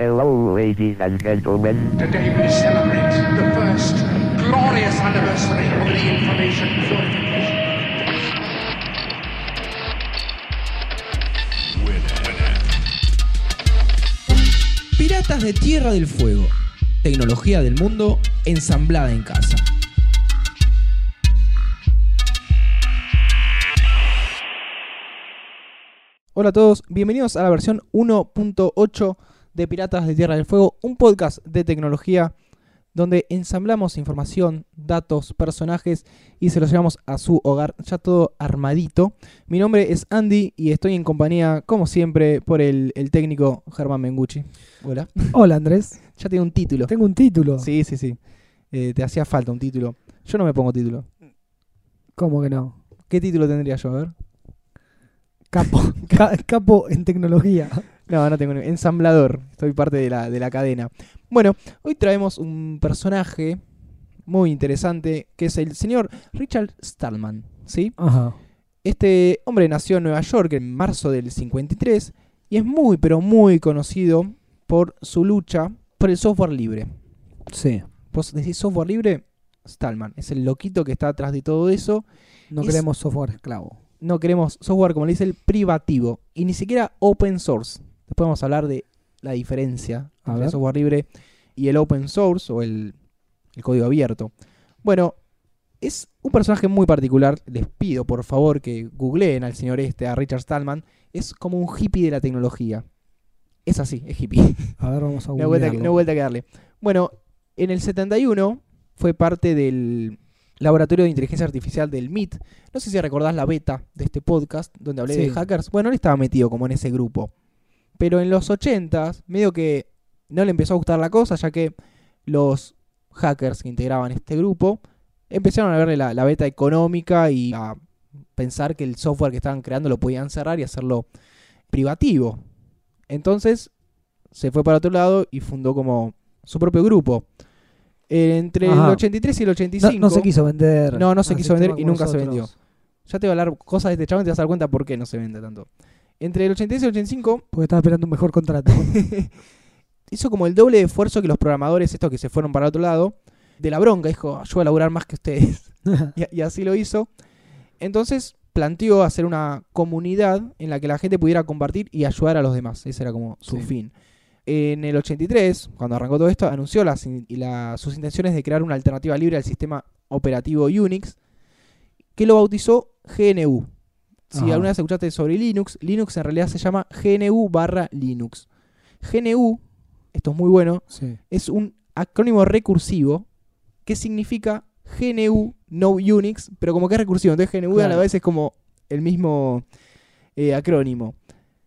Hello, ladies and gentlemen. Today we celebrate the first glorious anniversary of the information purification. Piratas de Tierra del Fuego. Tecnología del mundo ensamblada en casa. Hola a todos, bienvenidos a la versión 1.8 de Piratas de Tierra del Fuego, un podcast de tecnología donde ensamblamos información, datos, personajes y se los llevamos a su hogar ya todo armadito. Mi nombre es Andy y estoy en compañía, como siempre, por el, el técnico Germán Mengucci. Hola. Hola Andrés, Ya tiene un título. tengo un título. Sí, sí, sí. Eh, te hacía falta un título. Yo no me pongo título. ¿Cómo que no? ¿Qué título tendría yo? A ver. Capo, ca- capo en tecnología. No, no tengo ni- Ensamblador. Estoy parte de la, de la cadena. Bueno, hoy traemos un personaje muy interesante que es el señor Richard Stallman. ¿Sí? Ajá. Este hombre nació en Nueva York en marzo del 53 y es muy, pero muy conocido por su lucha por el software libre. Sí. Vos decís software libre, Stallman. Es el loquito que está atrás de todo eso. No Es- queremos software esclavo. no queremos software, como le dice el privativo, y ni siquiera open source. Después vamos a hablar de la diferencia A entre ver. el software libre y el open source o el, el código abierto. Bueno, es un personaje muy particular. Les pido, por favor, que googleen al señor este, a Richard Stallman. Es como un hippie de la tecnología. Es así, es hippie. A ver, vamos a No vuelta, no vuelta que darle. Bueno, en el 71 fue parte del laboratorio de inteligencia artificial del MIT. No sé si recordás la beta de este podcast donde hablé de hackers. Bueno, él estaba metido como en ese grupo. Pero en los 80s, medio que no le empezó a gustar la cosa, ya que los hackers que integraban este grupo empezaron a verle la, la beta económica y a pensar que el software que estaban creando lo podían cerrar y hacerlo privativo. Entonces se fue para otro lado y fundó como su propio grupo. Eh, entre el Ajá. 83 y el No, 85. no se quiso vender. No, no se al quiso vender y nunca se nosotros. Ya te voy a hablar cosas de este chavo y te vas a dar cuenta por qué no se vende tanto. Entre el 86 y el 85 Porque estaba esperando un mejor contrato. hizo como el doble de esfuerzo que los programadores, estos que se fueron para otro lado, de la bronca. Dijo, yo voy a laburar más que ustedes. y, y así lo hizo. Entonces planteó hacer una comunidad en la que la gente pudiera compartir y ayudar a los demás. Ese era como su Sí. fin. En el 83, cuando arrancó todo esto, anunció las, la- sus intenciones de crear una alternativa libre al sistema operativo Unix, que lo bautizó GNU. Si Ajá. alguna vez escuchaste sobre Linux, Linux en realidad se llama GNU barra Linux. GNU, esto es muy bueno, sí. es un acrónimo recursivo que significa GNU No Unix, pero como que es recursivo, entonces GNU a la vez es como el mismo eh, acrónimo.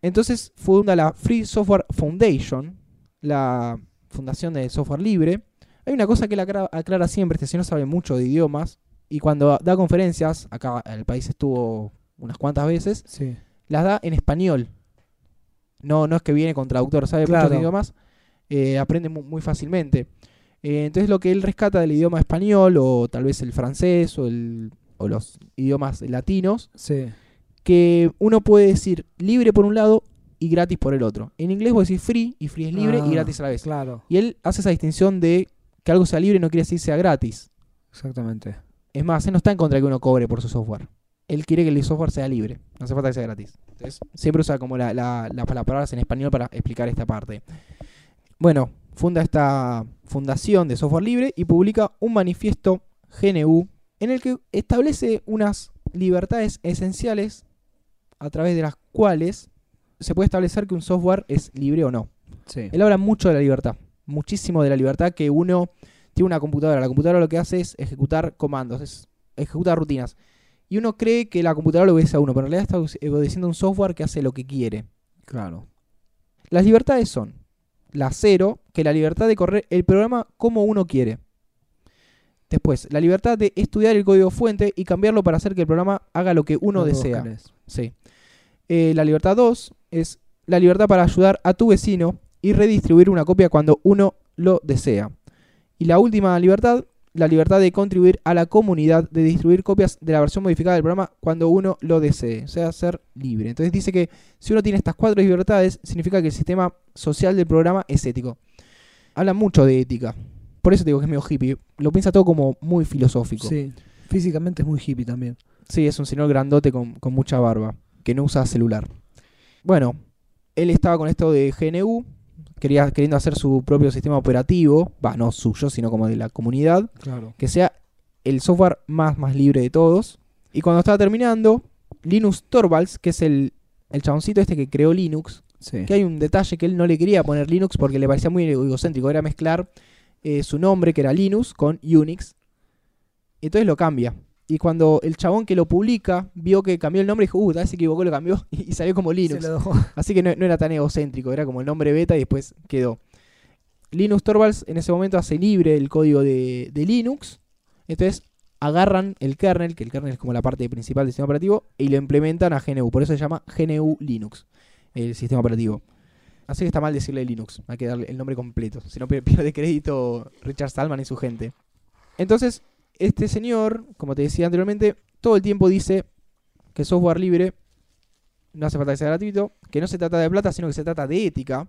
Entonces funda la Free Software Foundation, la fundación de software libre. Hay una cosa que él aclara, aclara siempre, este señor sabe mucho de idiomas, y cuando da conferencias, acá el país estuvo unas cuantas veces, Sí. las da en español. No, no es que viene con traductor, sabe Claro. muchos idiomas, eh, aprende mu- muy, fácilmente. Eh, entonces lo que él rescata del idioma español, o tal vez el francés, o, el- o los idiomas latinos, Sí. que uno puede decir libre por un lado y gratis por el otro. En inglés vos decís free, y free es libre Ah, y gratis a la vez. Claro, Y él hace esa distinción de que algo sea libre no quiere decir sea gratis. exactamente. Es más, él no está en contra de que uno cobre por su software. Él quiere que el software sea libre. No hace falta que sea gratis. Entonces, siempre usa como la, la- la- las palabras en español para explicar esta parte. Bueno, funda esta fundación de software libre y publica un manifiesto GNU en el que establece unas libertades esenciales a través de las cuales se puede establecer que un software es libre o no. Sí. Él habla mucho de la libertad, muchísimo de la libertad que uno tiene una computadora. La computadora lo que hace es ejecutar comandos, es ejecutar rutinas. Y uno cree que la computadora lo obedece a uno, pero en realidad está obedeciendo un software que hace lo que quiere. Claro. Las libertades son la cero, que la libertad de correr el programa como uno quiere. Después, la libertad de estudiar el código fuente y cambiarlo para hacer que el programa haga lo que uno desea. Sí. Eh, la libertad 2 es la libertad para ayudar a tu vecino y redistribuir una copia cuando uno lo desea. Y la última libertad la libertad de contribuir a la comunidad, de distribuir copias de la versión modificada del programa cuando uno lo desee, o sea, ser libre. Entonces dice que si uno tiene estas cuatro libertades, significa que el sistema social del programa es ético. Habla mucho de ética. Por eso te digo que es medio hippie. Lo piensa todo como muy filosófico. Sí. Físicamente es muy hippie también. Sí, es un señor grandote con, con mucha barba, que no usa celular. Bueno, él estaba con esto de GNU, quería, queriendo hacer su propio sistema operativo, va, no suyo, sino como de la comunidad, Claro. que sea el software más, más libre de todos. Y cuando estaba terminando, Linus Torvalds, que es el, el chaboncito este que creó Linux, Sí. que hay un detalle que él no le quería poner Linux porque le parecía muy egocéntrico, era mezclar eh, su nombre, que era Linux, con Unix. Entonces lo cambia. Y cuando el chabón que lo publica vio que cambió el nombre, dijo, uh, tal vez se equivocó, lo cambió y salió como Linux. Así que no, no era tan egocéntrico, era como el nombre beta y después quedó. Linus Torvalds en ese momento hace libre el código de, de Linux. Entonces agarran el kernel, que el kernel es como la parte principal del sistema operativo, y lo implementan a GNU. Por eso se llama GNU Linux, el sistema operativo. Así que está mal decirle Linux, hay que darle el nombre completo. Si no pier- pierde crédito Richard Stallman y su gente. Entonces, este señor, como te decía anteriormente, todo el tiempo dice que software libre no hace falta que sea gratuito, que no se trata de plata, sino que se trata de ética,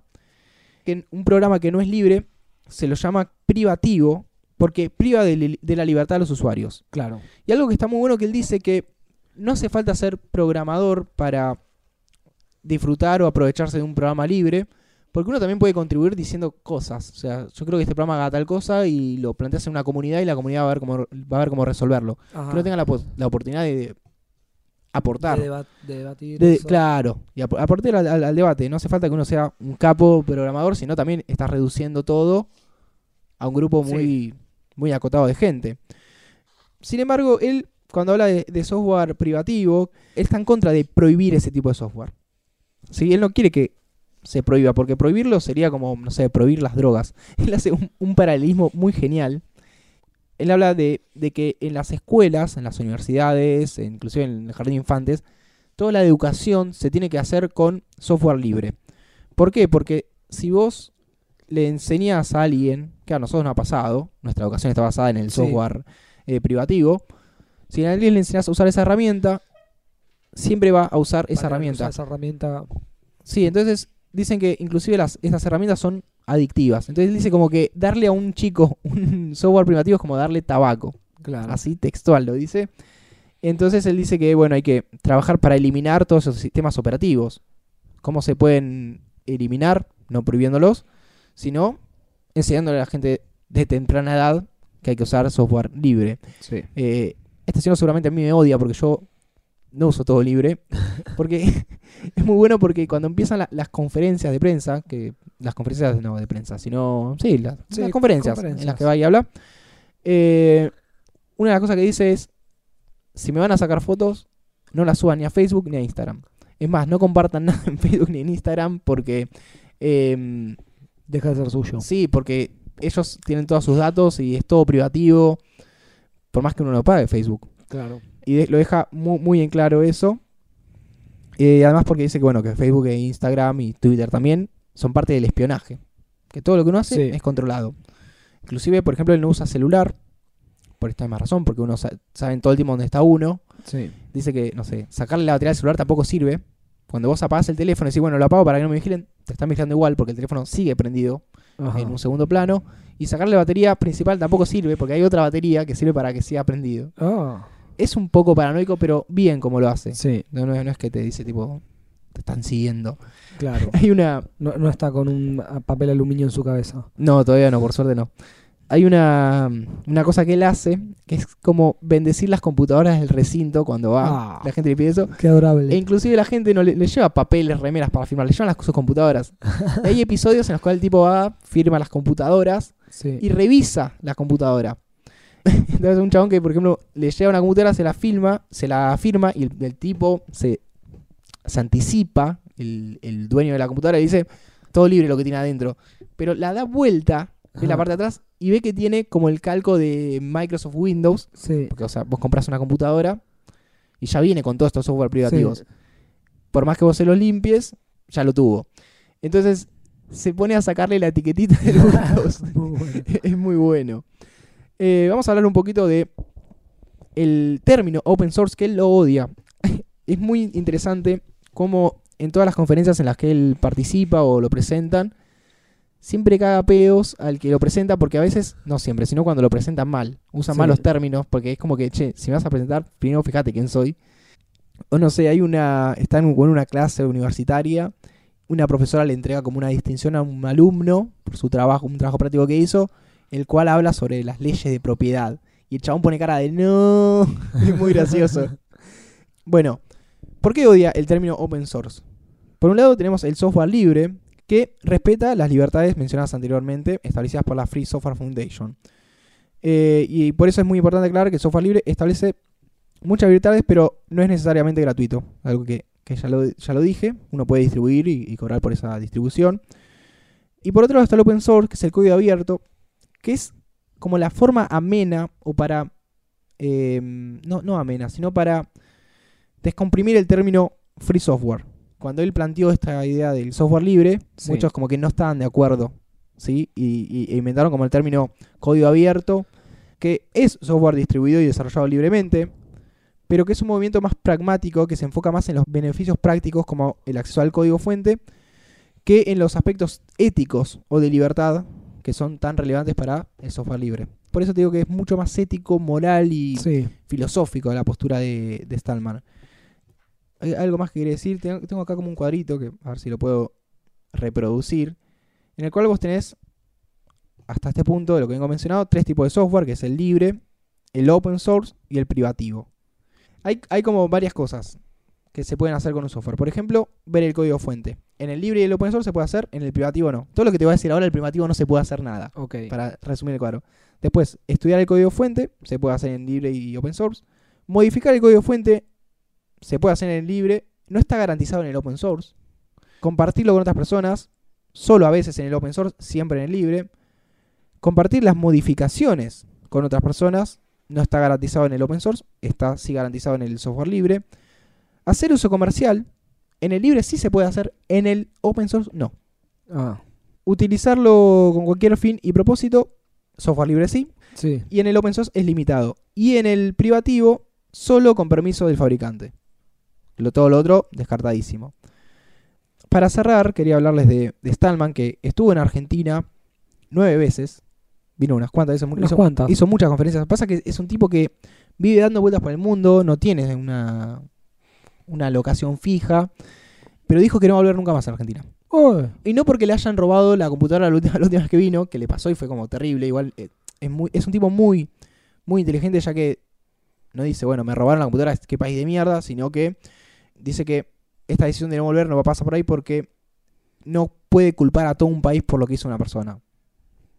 que un programa que no es libre se lo llama privativo porque priva de la libertad a los usuarios. Claro. Y algo que está muy bueno que él dice que no hace falta ser programador para disfrutar o aprovecharse de un programa libre, porque uno también puede contribuir diciendo cosas. O sea, yo creo que este programa haga tal cosa y lo planteas en una comunidad y la comunidad va a ver cómo, va a ver cómo resolverlo. Ajá. Que no tenga la, la oportunidad de, de aportar. de, deba- de debatir. De- eso. claro, y ap- aportar al, al- al debate. No hace falta que uno sea un capo programador, sino también estás reduciendo todo a un grupo muy, muy acotado de gente. Sin embargo, él, cuando habla de, de software privativo, él está en contra de prohibir ese tipo de software. ¿Sí? Él no quiere que se prohíba, porque prohibirlo sería como, no sé, prohibir las drogas. Él hace un, un paralelismo muy genial. Él habla de, de que en las escuelas, en las universidades, e inclusive en el jardín de infantes, toda la educación se tiene que hacer con software libre. ¿Por qué? Porque si vos le enseñás a alguien, que a nosotros no ha pasado, nuestra educación está basada en el Sí. software eh, privativo, si a alguien le enseñás a usar esa herramienta, siempre va a usar esa herramienta. usar Esa herramienta. Sí, entonces dicen que inclusive las, estas herramientas son adictivas. Entonces dice como que darle a un chico un software privativo es como darle tabaco. Claro. Así textual lo dice. Entonces él dice que bueno, hay que trabajar para eliminar todos esos sistemas operativos. ¿Cómo se pueden eliminar? No prohibiéndolos, sino enseñándole a la gente de temprana edad que hay que usar software libre. Sí. Eh, este señor seguramente a mí me odia porque yo no uso todo libre. Porque es muy bueno porque cuando empiezan la- las conferencias de prensa, que las conferencias no de prensa, sino sí, las, Sí, las conferencias, en las que va y habla, eh, una de las cosas que dice es, si me van a sacar fotos, no las suban ni a Facebook ni a Instagram. Es más, no compartan nada en Facebook ni en Instagram porque... em, Deja de ser suyo. Sí, porque ellos tienen todos sus datos y es todo privativo, por más que uno lo pague Facebook. Claro. Y de- lo deja muy, muy en claro eso. Eh, además porque dice que bueno, que Facebook e Instagram y Twitter también son parte del espionaje. Que todo lo que uno hace Sí. es controlado. Inclusive, por ejemplo, él no usa celular. Por esta misma razón, porque uno sa- sabe todo el tiempo dónde está uno. Sí. Dice que, no sé, sacarle la batería del celular tampoco sirve. Cuando vos apagás el teléfono y decís, bueno, lo apago para que no me vigilen, te están vigilando igual porque el teléfono sigue prendido Ajá. en un segundo plano. Y sacarle la batería principal tampoco sirve porque hay otra batería que sirve para que siga prendido. Ah, Es un poco paranoico, pero bien como lo hace. sí, No, no, no es que te dice tipo, te están siguiendo. claro. Hay una... No, no está con un papel aluminio en su cabeza. No, todavía no, por suerte no. Hay una, una cosa que él hace, que es como bendecir las computadoras del recinto cuando va. Ah. La gente le pide eso. Qué adorable. E inclusive la gente no le, le lleva papeles, remeras para firmar, le llevan las, sus computadoras. Hay episodios en los cuales el tipo va, firma las computadoras sí. y revisa la computadora. Entonces un chabón que, por ejemplo, le lleva una computadora, se la firma, se la firma y el, el tipo se, se anticipa, el, el dueño de la computadora, y dice, todo libre lo que tiene adentro. Pero la da vuelta, ve la parte de atrás y ve que tiene como el calco de Microsoft Windows. Sí. Porque, o sea, vos compras una computadora y ya viene con todos estos software privativos. Sí. Por más que vos se los limpies, ya lo tuvo. Entonces se pone a sacarle la etiquetita del Windows. Muy bueno. es muy bueno. Eh, vamos a hablar un poquito de el término open source que él lo odia. es muy interesante cómo en todas las conferencias en las que él participa o lo presentan, siempre caga peos al que lo presenta porque a veces, no siempre, sino cuando lo presentan mal. Usan Sí. mal los términos porque es como que, che, si me vas a presentar, primero fíjate quién soy. O no sé, hay una, está en un- una clase universitaria, una profesora le entrega como una distinción a un alumno por su trabajo, un trabajo práctico que hizo, el cual habla sobre las leyes de propiedad. Y el chabón pone cara de no, es muy gracioso. Bueno, ¿por qué odia el término open source? Por un lado tenemos el software libre, que respeta las libertades mencionadas anteriormente, establecidas por la Free Software Foundation. Eh, y por eso es muy importante aclarar que el software libre establece muchas libertades, pero no es necesariamente gratuito. Algo que, que ya, lo, ya lo dije, uno puede distribuir y, y cobrar por esa distribución. Y por otro lado está el open source, que es el código abierto, que es como la forma amena o para... eh, no, no amena, sino para descomprimir el término free software. Cuando él planteó esta idea del software libre, Sí. muchos como que no estaban de acuerdo, ¿sí? Y, y- e inventaron como el término código abierto, que es software distribuido y desarrollado libremente, pero que es un movimiento más pragmático que se enfoca más en los beneficios prácticos como el acceso al código fuente que en los aspectos éticos o de libertad que son tan relevantes para el software libre. Por eso te digo que es mucho más ético, moral y Sí. filosófico la postura de, de Stallman. ¿Hay algo más que quiere decir? Tengo, tengo acá como un cuadrito que a ver si lo puedo reproducir, en el cual vos tenés hasta este punto de lo que vengo mencionado tres tipos de software, que es el libre, el open source y el privativo. Hay, hay como varias cosas que se pueden hacer con un software. Por ejemplo, ver el código fuente. En el libre y el open source se puede hacer, en el privativo no. Todo lo que te voy a decir ahora, el privativo no se puede hacer nada Ok. para resumir el cuadro. Después, estudiar el código fuente, se puede hacer en libre y open source. Modificar el código fuente, se puede hacer en el libre, no está garantizado en el open source. Compartirlo con otras personas, solo a veces en el open source, siempre en el libre. Compartir las modificaciones con otras personas, no está garantizado en el open source, está sí garantizado en el software libre. Hacer uso comercial, en el libre sí se puede hacer, en el open source no. Ah, Utilizarlo con cualquier fin y propósito, software libre sí, sí. y en el open source es limitado. Y en el privativo, solo con permiso del fabricante. Lo, todo lo otro, descartadísimo. Para cerrar, quería hablarles de, de Stallman, que estuvo en Argentina nueve veces. Vino unas cuantas veces. Unas hizo, cuantas. hizo muchas conferencias. Pasa que es un tipo que vive dando vueltas por el mundo, no tiene una, una locación fija. Pero dijo que no va a volver nunca más a Argentina. Oh, Y no porque le hayan robado la computadora la última, la última vez que vino, que le pasó y fue como terrible. Igual eh, es, muy, es un tipo muy, muy inteligente, ya que no dice, bueno, me robaron la computadora, qué país de mierda, sino que dice que esta decisión de no volver no va a pasar por ahí porque no puede culpar a todo un país por lo que hizo una persona.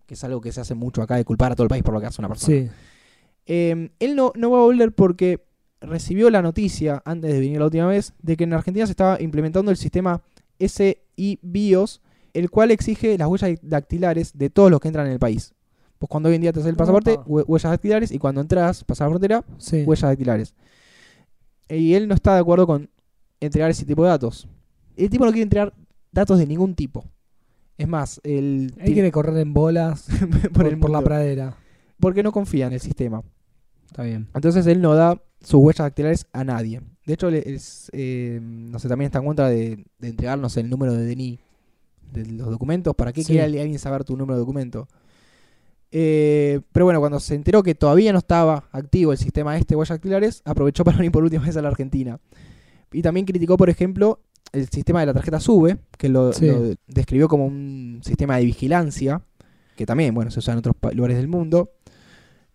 Que es algo que se hace mucho acá, de culpar a todo el país por lo que hace una persona. sí. Eh, él no, no va a volver porque recibió la noticia, antes de venir la última vez, de que en Argentina se estaba implementando el sistema SI BIOS, el cual exige las huellas dactilares de todos los que entran en el país. Pues cuando hoy en día te haces el pasaporte, huellas dactilares, y cuando entras, pasas la frontera, Sí. huellas dactilares. Y él no está de acuerdo con entregar ese tipo de datos. El tipo no quiere entregar datos de ningún tipo. Es más, el Él quiere correr en bolas por, por, el por la pradera. porque no confía en el sistema. Está bien. Entonces él no da sus huellas dactilares a nadie. De hecho, es, eh, no sé, también está en contra de, de entregarnos el número de DNI de los documentos. ¿Para qué Sí. quiere alguien saber tu número de documento? Eh, pero bueno, cuando se enteró que todavía no estaba activo el sistema este de huellas dactilares, aprovechó para venir por última vez a la Argentina. Y también criticó, por ejemplo, el sistema de la tarjeta SUBE, que lo, Sí. lo describió como un sistema de vigilancia, que también, bueno, se usa en otros lugares del mundo.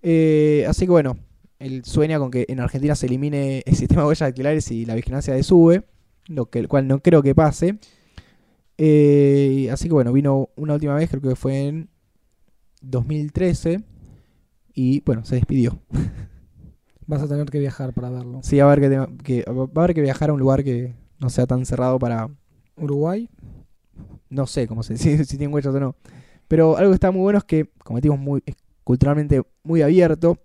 Eh, así que bueno, él sueña con que en Argentina se elimine el sistema de huellas dactilares y la vigilancia de SUBE, lo que, el cual no creo que pase. Eh, así que bueno, vino una última vez, creo que fue en 2013, y bueno, se despidió. Vas a tener que viajar para verlo. Sí, va a haber que, va a haber que viajar a un lugar que no sea tan cerrado para, Uruguay. no sé cómo se si, si tienen huellas o no. Pero algo que está muy bueno es que, como decimos, muy, es culturalmente muy abierto,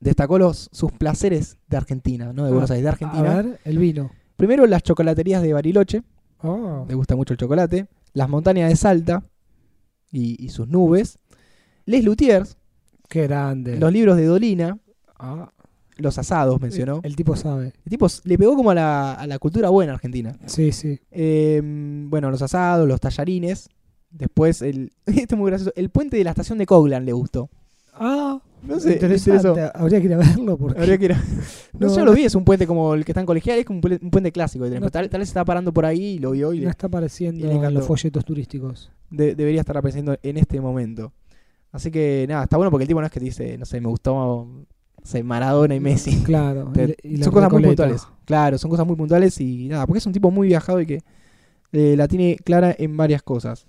destacó los, sus placeres de Argentina, ¿no? De Buenos Ah, Aires, de Argentina. A ver, el vino. Primero las chocolaterías de Bariloche, Oh, le gusta mucho el chocolate. Las montañas de Salta y, y sus nubes. Les Luthiers, Qué grande. Los libros de Dolina, Ah, los asados mencionó. el tipo sabe. El tipo le pegó como a la, a la cultura buena argentina. Sí, sí. Eh, bueno, los asados, los tallarines. Después, el, este es muy gracioso. El puente de la estación de Coglan le gustó. Ah, No sé, interesante. interesó. Habría que ir a verlo porque Habría que ir a- No, No, sé, yo lo vi, es un puente como el que está en colegial, es como un puente, un puente clásico. de No. tal, tal vez estaba parando por ahí y lo vio y no le- está apareciendo en los folletos turísticos. de- debería estar apareciendo en este momento. Así que nada, está bueno porque el tipo no es que dice, no sé, me gustó Maradona y Messi. Claro. Te- y- y la son cosas muy puntuales. Claro, son cosas muy puntuales y nada, porque es un tipo muy viajado y que eh, la tiene clara en varias cosas.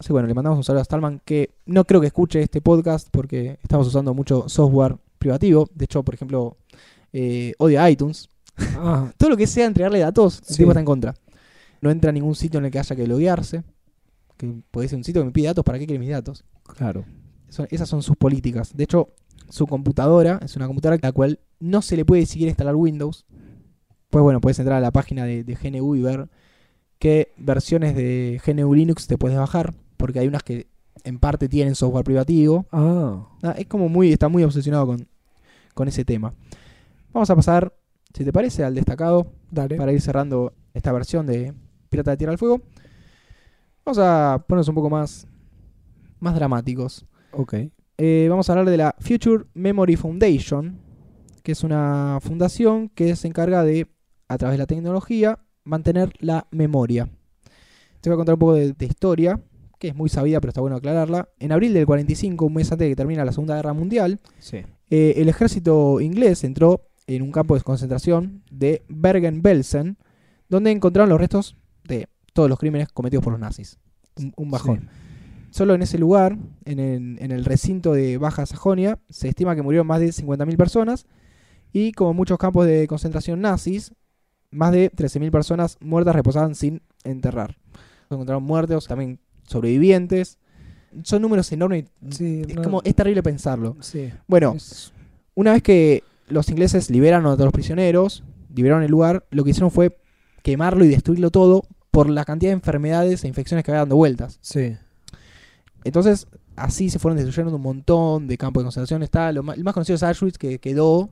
Así que bueno, le mandamos un saludo a Stallman que no creo que escuche este podcast porque estamos usando mucho software privativo. De hecho, por ejemplo, eh, odia iTunes. Ah, Todo lo que sea entregarle datos, el Sí. tipo está en contra. No entra a ningún sitio en el que haya que loguearse. Que puede ser un sitio que me pide datos, ¿para qué quiere mis datos? claro. Son- esas son sus políticas. De hecho, su computadora es una computadora a la cual no se le puede siquiera instalar Windows. Pues bueno, puedes entrar a la página de, de GNU y ver qué versiones de GNU Linux te puedes bajar. Porque hay unas que en parte tienen software privativo. Ah, es como muy, está muy obsesionado con, con ese tema. Vamos a pasar, si te parece, al destacado dale. para ir cerrando esta versión de Pirata de Tierra del Fuego. Vamos a ponernos un poco más, más dramáticos. Ok. Eh, vamos a hablar de la Future Memory Foundation, que es una fundación que se encarga de, a través de la tecnología, mantener la memoria. Te voy a contar un poco de, de historia, que es muy sabida, pero está bueno aclararla. En abril del 45, un mes antes de que termine la Segunda Guerra Mundial, Sí. eh, el ejército inglés entró en un campo de concentración de Bergen-Belsen, donde encontraron los restos de todos los crímenes cometidos por los nazis. Un, un bajón. Solo en ese lugar, en el, en el recinto de Baja Sajonia, se estima que murieron más de 50.000 personas y como muchos campos de concentración nazis, más de 13.000 personas muertas reposaban sin enterrar. Se encontraron muertos, también sobrevivientes. Son números enormes. Sí, Es no- como es terrible pensarlo. Sí. Bueno, Es- una vez que los ingleses liberaron a todos los prisioneros, liberaron el lugar, lo que hicieron fue quemarlo y destruirlo todo por la cantidad de enfermedades e infecciones que había dando vueltas. sí. Entonces, así se fueron destruyendo un montón de campos de concentración. Está lo más, el más conocido es Auschwitz, que quedó,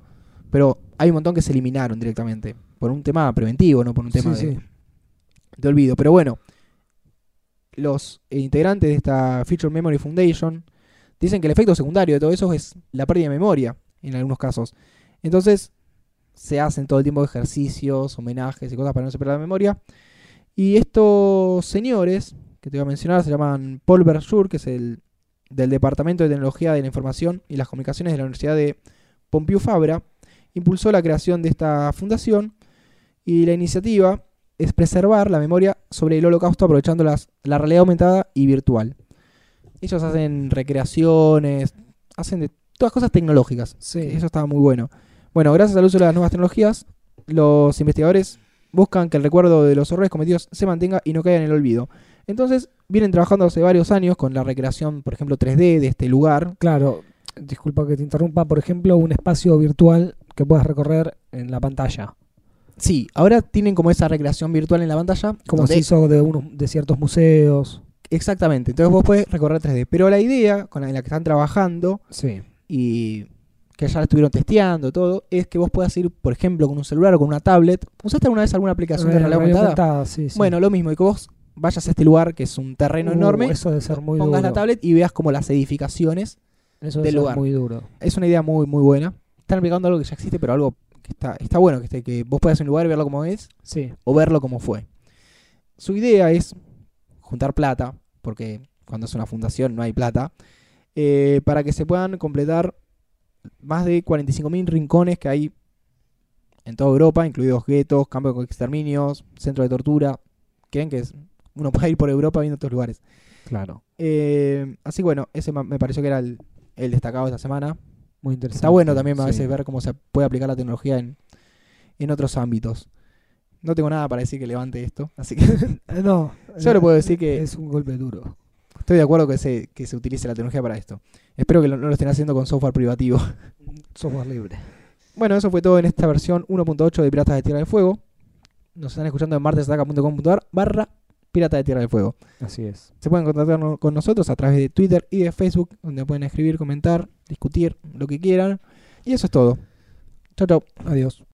pero hay un montón que se eliminaron directamente. Por un tema preventivo, no por un tema Sí, de, sí. de olvido. Pero bueno, los integrantes de esta Future Memory Foundation dicen que el efecto secundario de todo eso es la pérdida de memoria, en algunos casos. Entonces, se hacen todo el tiempo ejercicios, homenajes y cosas para no se pierda la memoria. Y estos señores, que te voy a mencionar, se llaman Paul Berjour, que es el del Departamento de Tecnología de la Información y las Comunicaciones de la Universidad de Pompeu Fabra, impulsó la creación de esta fundación y la iniciativa es preservar la memoria sobre el holocausto aprovechando las- la realidad aumentada y virtual. Ellos hacen recreaciones, hacen de todas cosas tecnológicas. Sí. Eso estaba muy bueno. Bueno, gracias al uso de las nuevas tecnologías, los investigadores buscan que el recuerdo de los horrores cometidos se mantenga y no caiga en el olvido. Entonces, vienen trabajando hace varios años con la recreación, por ejemplo, 3D de este lugar. Claro, disculpa que te interrumpa, por ejemplo, un espacio virtual que puedas recorrer en la pantalla, Sí, ahora tienen como esa recreación virtual en la pantalla. como se hizo de unos de ciertos museos. Exactamente, entonces vos podés recorrer 3D. Pero la idea con la, en la que están trabajando Sí. y que ya la estuvieron testeando todo, es que vos puedas ir, por ejemplo, con un celular o con una tablet. ¿Usaste alguna vez alguna aplicación de Eh, realidad aumentada? sí, sí. Bueno, lo mismo, y que vos vayas a este lugar, que es un terreno Uh, enorme, Eso debe ser muy pongas duro. la tablet y veas como las edificaciones. eso del debe ser lugar. muy duro. Es una idea muy, muy buena. Están aplicando algo que ya existe, pero algo que está, está bueno, que, esté- que vos puedas un lugar y verlo como es, Sí. o verlo como fue. Su idea es juntar plata, porque cuando es una fundación no hay plata, eh, para que se puedan completar más de 45.000 rincones que hay en toda Europa, incluidos guetos, campos de exterminios, centros de tortura. Creen que es- uno puede ir por Europa viendo estos lugares. Claro. Eh, así bueno, ese me pareció que era el, el destacado de esta semana. Muy interesante. Está bueno también a Sí. veces ver cómo se puede aplicar la tecnología en, en otros ámbitos. No tengo nada para decir que levante esto, así que No. Yo le puedo decir que- Es un golpe duro. estoy de acuerdo que se, que se utilice la tecnología para esto. Espero que lo- no lo estén haciendo con software privativo. Software libre. Bueno, eso fue todo en esta versión 1.8 de Piratas de Tierra del Fuego. Nos están escuchando en martesataca.com.ar barra Pirata de Tierra del Fuego. Así es. Se pueden contactar con nosotros a través de Twitter y de Facebook, donde pueden escribir, comentar, discutir, lo que quieran. Y eso es todo. Chau, chau. Adiós.